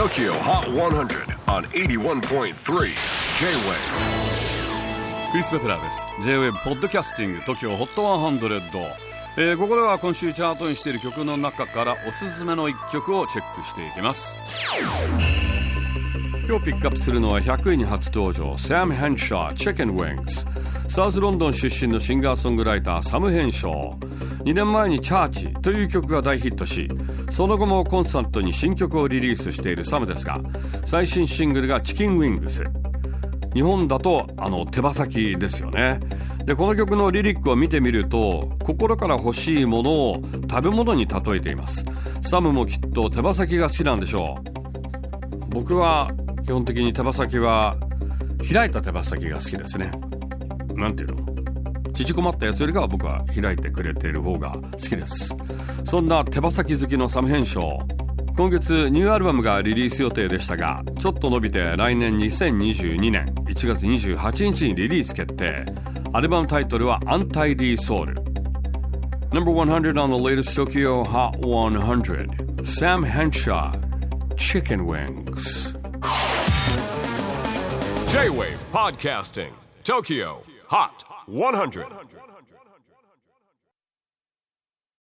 TOKYO HOT 100 on 81.3 J-WAVE クリス・ベプラーです。J-WAVE ポッドキャスティング TOKYO HOT 100、えー、ここでは今週チャートにしている曲の中からおすすめの一曲をチェックしていきます。今日ピックアップするのは100位に初登場サム・ヘンシャー Chicken Wings サウスロンドン出身のシンガーソングライターサム・ヘンショー。2年前に「チャーチ」という曲が大ヒットしその後もコンスタントに新曲をリリースしているサムですが最新シングルが「チキンウィングス」日本だとあの手羽先ですよね。でこの曲のリリックを見てみると心から欲しいものを食べ物に例えています。サムもきっと手羽先が好きなんでしょう。僕は基本的に手羽先は開いた手羽先が好きですね。なんていうの？縮こまったやつよりかは僕は開いてくれている方が好きです。そんな手羽先好きのサム編集今月ニューアルバムがリリース予定でしたがちょっと伸びて来年2022年1月28日にリリース決定。アルバムタイトルは「アンタイディソウル」No.100 on the latest Tokyo Hot 100 Sam Henshaw Chicken Wings. J-WAVE PODCASTING TOKYO. Hot 100.